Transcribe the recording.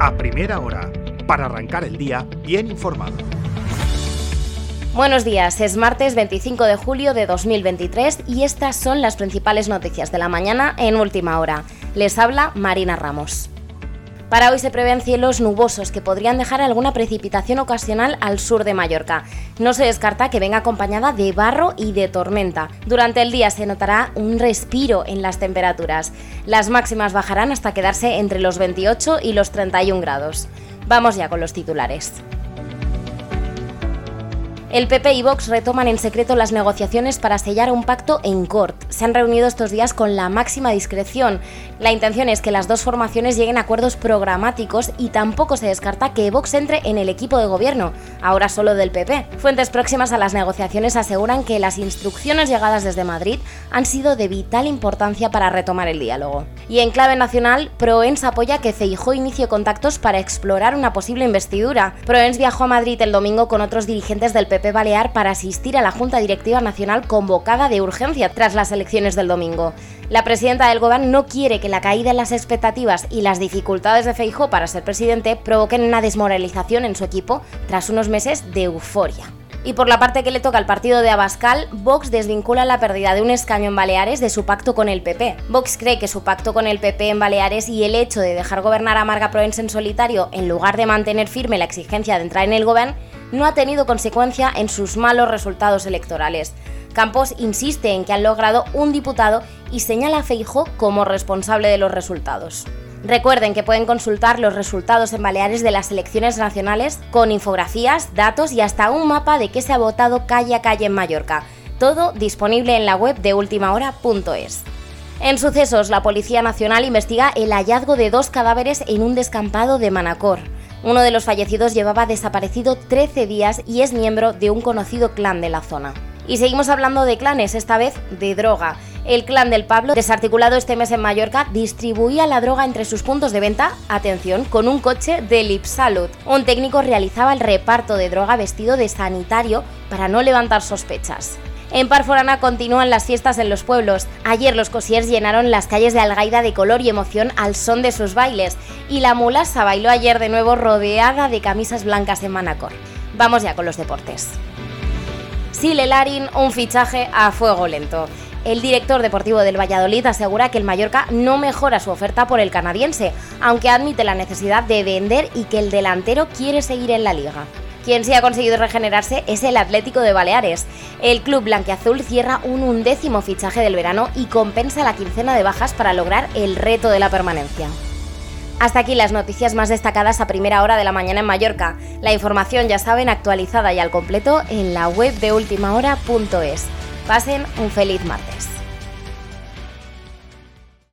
a primera hora, para arrancar el día bien informado. Buenos días, es martes 25 de julio de 2023 y estas son las principales noticias de la mañana en última hora. Les habla Marina Ramos. Para hoy se prevén cielos nubosos que podrían dejar alguna precipitación ocasional al sur de Mallorca. No se descarta que venga acompañada de barro y de tormenta. Durante el día se notará un respiro en las temperaturas. Las máximas bajarán hasta quedarse entre los 28 y los 31 grados. Vamos ya con los titulares. El PP y Vox retoman en secreto las negociaciones para sellar un pacto en Cort. Se han reunido estos días con la máxima discreción. La intención es que las dos formaciones lleguen a acuerdos programáticos y tampoco se descarta que Vox entre en el equipo de gobierno, ahora solo del PP. Fuentes próximas a las negociaciones aseguran que las instrucciones llegadas desde Madrid han sido de vital importancia para retomar el diálogo. Y en clave nacional, Proens apoya que Feijó inicie contactos para explorar una posible investidura. Proens viajó a Madrid el domingo con otros dirigentes del PP Balear para asistir a la Junta Directiva Nacional convocada de urgencia tras las elecciones del domingo. La presidenta del Gobierno no quiere que la caída en las expectativas y las dificultades de Feijó para ser presidente provoquen una desmoralización en su equipo tras unos meses de euforia. Y por la parte que le toca al partido de Abascal, Vox desvincula la pérdida de un escaño en Baleares de su pacto con el PP. Vox cree que su pacto con el PP en Baleares y el hecho de dejar gobernar a Marga Proens en solitario en lugar de mantener firme la exigencia de entrar en el gobierno no ha tenido consecuencia en sus malos resultados electorales. Campos insiste en que han logrado un diputado y señala a Feijo como responsable de los resultados. Recuerden que pueden consultar los resultados en Baleares de las elecciones nacionales con infografías, datos y hasta un mapa de qué se ha votado calle a calle en Mallorca. Todo disponible en la web de ultimahora.es. En sucesos, la Policía Nacional investiga el hallazgo de dos cadáveres en un descampado de Manacor. Uno de los fallecidos llevaba desaparecido 13 días y es miembro de un conocido clan de la zona. Y seguimos hablando de clanes, esta vez de droga. El clan del Pablo, desarticulado este mes en Mallorca, distribuía la droga entre sus puntos de venta, atención, con un coche de Lipsalud. Un técnico realizaba el reparto de droga vestido de sanitario para no levantar sospechas. En Parforana continúan las fiestas en los pueblos. Ayer los cosiers llenaron las calles de Algaida de color y emoción al son de sus bailes. Y la mulasa bailó ayer de nuevo rodeada de camisas blancas en Manacor. Vamos ya con los deportes. Sile Larin, un fichaje a fuego lento. El director deportivo del Valladolid asegura que el Mallorca no mejora su oferta por el canadiense, aunque admite la necesidad de vender y que el delantero quiere seguir en la liga. Quien sí ha conseguido regenerarse es el Atlético de Baleares. El club blanquiazul cierra un undécimo fichaje del verano y compensa la quincena de bajas para lograr el reto de la permanencia. Hasta aquí las noticias más destacadas a primera hora de la mañana en Mallorca. La información, ya saben, actualizada y al completo en la web de ultimahora.es. Pasen un feliz martes.